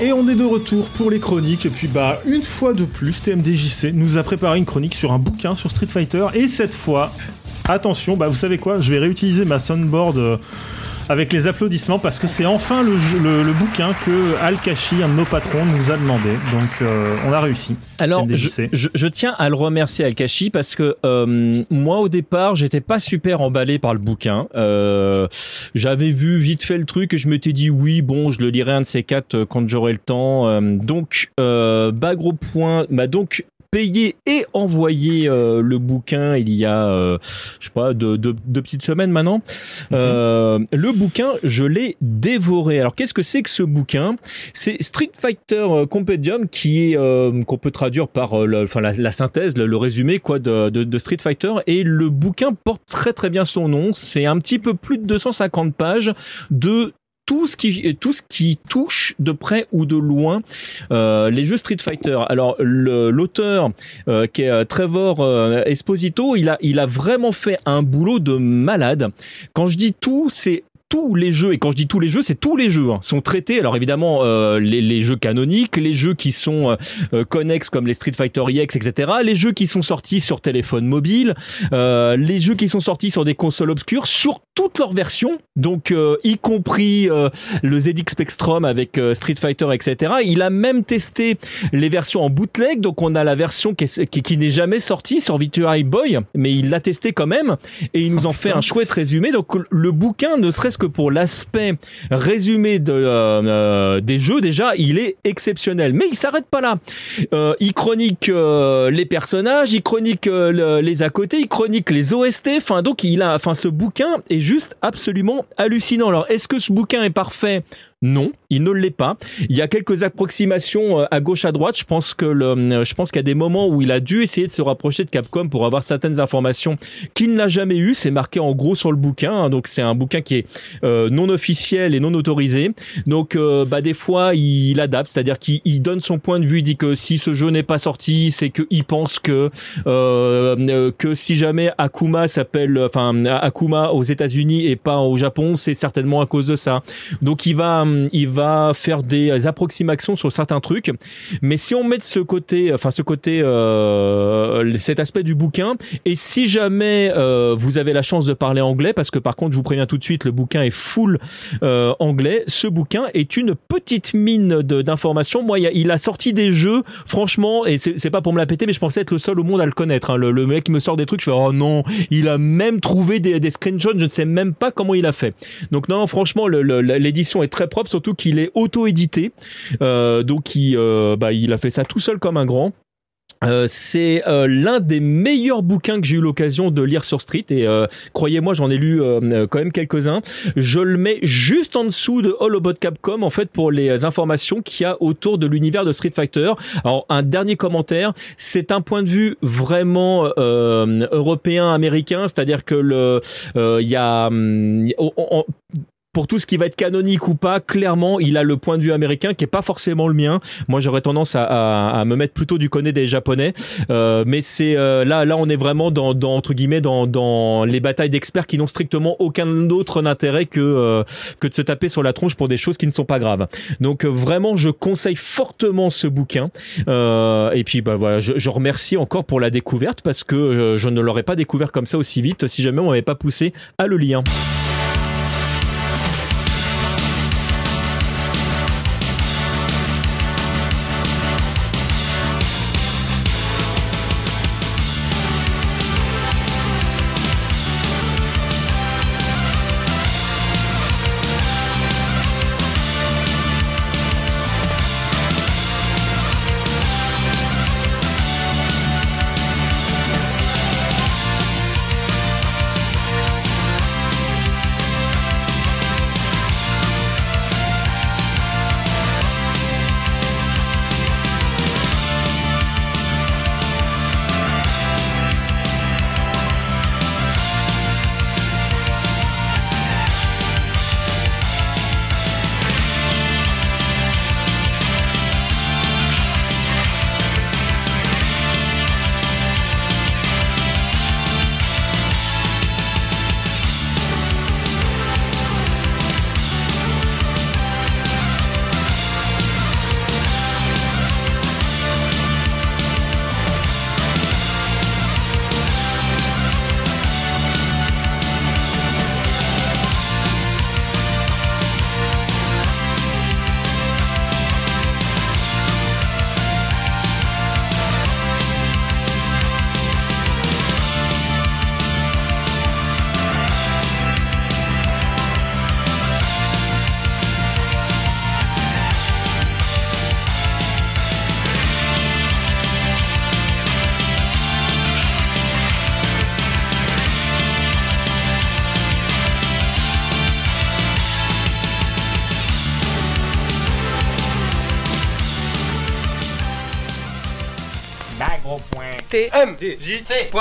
Et on est de retour pour les chroniques. Et puis, bah, une fois de plus, TMDJC nous a préparé une chronique sur un bouquin sur Street Fighter. Et cette fois, attention, bah, vous savez quoi? Je vais réutiliser ma soundboard. euh, avec les applaudissements parce que c'est enfin le, le, le bouquin que Al Kashi, un de nos patrons, nous a demandé. Donc euh, on a réussi. Alors, je, je- je tiens à le remercier Al-Kashi parce que euh, moi au départ, j'étais pas super emballé par le bouquin. Euh, J'avais vu vite fait le truc et je m'étais dit oui, bon, je le lirai un de ces quatre euh, quand j'aurai le temps. Euh, donc, euh, Bagro Point m'a donc payé et envoyé euh, le bouquin il y a, euh, je sais pas, deux, deux- deux petites semaines maintenant. Euh, le bouquin, je l'ai dévoré. Alors, qu'est-ce que c'est que ce bouquin? C'est Street Fighter euh, Compendium qui est qu'on peut traduire par le- enfin, la, la synthèse, le, le résumé quoi de, de- de Street Fighter. Et le bouquin porte très très bien son nom. C'est un petit peu plus de 250 pages de tout ce qui tout ce qui touche de près ou de loin euh, les jeux Street Fighter. Alors l'auteur euh, qui est euh, Trevor euh, Esposito, il a vraiment fait un boulot de malade. Quand je dis tout, c'est tous les jeux, et quand je dis tous les jeux, c'est tous les jeux, hein, sont traités. Alors évidemment, euh, les, les jeux canoniques, les jeux qui sont euh, euh, connexes comme les Street Fighter EX, etc. Les jeux qui sont sortis sur téléphone mobile, euh, les jeux qui sont sortis sur des consoles obscures, sur toutes leurs versions, donc euh, y compris euh, le ZX Spectrum avec Street Fighter, etc. Il a même testé les versions en bootleg, donc on a la version qui, est- qui, qui n'est jamais sortie sur Virtua Boy, mais il l'a testé quand même, et il nous en fait un chouette résumé. Donc le bouquin, ne serait-ce que pour l'aspect résumé euh, euh, des jeux, déjà, il est exceptionnel. Mais il s'arrête pas là. Euh, il chronique les personnages, il chronique le- les à côté, il chronique les OST. Enfin, donc il a, enfin, ce bouquin est juste absolument hallucinant. Alors, est-ce que ce bouquin est parfait? Non, il ne l'est pas. Il y a quelques approximations euh, à gauche à droite. Je pense que euh, je pense qu'il y a des moments où il a dû essayer de se rapprocher de Capcom pour avoir certaines informations qu'il n'a jamais eues. C'est marqué en gros sur le bouquin. hein. Donc c'est un bouquin qui est euh, non officiel et non autorisé. Donc bah des fois il adapte, c'est-à-dire qu'il il donne son point de vue. Il dit que si ce jeu n'est pas sorti, c'est qu'il pense que que si jamais Akuma s'appelle, enfin Akuma aux États-Unis et pas au Japon, c'est certainement à cause de ça. Donc il va, il va faire des approximations sur certains trucs. Mais si on met de ce côté, enfin ce côté, euh, cet aspect du bouquin, et si jamais euh, vous avez la chance de parler anglais, parce que par contre je vous préviens tout de suite, le bouquin est full euh, anglais. Ce bouquin est une petite mine d'informations. Moi, il a, sorti des jeux, franchement, et c'est pas pour me la péter, mais je pensais être le seul au monde à le connaître. hein. Le, mec qui me sort des trucs, je fais oh non, il a même trouvé des, des screenshots, je ne sais même pas comment il a fait. Donc non, franchement, l'édition est très surtout qu'il est auto-édité. Euh, donc il, euh, bah, il a fait ça tout seul comme un grand. Euh, c'est l'un des meilleurs bouquins que j'ai eu l'occasion de lire sur Street et croyez-moi j'en ai lu quand même quelques-uns. Je le mets juste en dessous de All About Capcom en fait pour les informations qu'il y a autour de l'univers de Street Fighter. Alors un dernier commentaire, c'est un point de vue vraiment européen américain, c'est-à-dire que le il y a hum, pour tout ce qui va être canonique ou pas, clairement, il a le point de vue américain qui est pas forcément le mien. Moi, j'aurais tendance à, à- à me mettre plutôt du côté des japonais. Euh, mais c'est euh, là, là, on est vraiment dans, dans entre guillemets dans, dans les batailles d'experts qui n'ont strictement aucun autre intérêt que euh, que de se taper sur la tronche pour des choses qui ne sont pas graves. Donc euh, vraiment, je conseille fortement ce bouquin. Euh, et puis bah voilà, je, je remercie encore pour la découverte parce que euh, je ne l'aurais pas découvert comme ça aussi vite si jamais on m'avait pas poussé à le lire. www.t.jt.com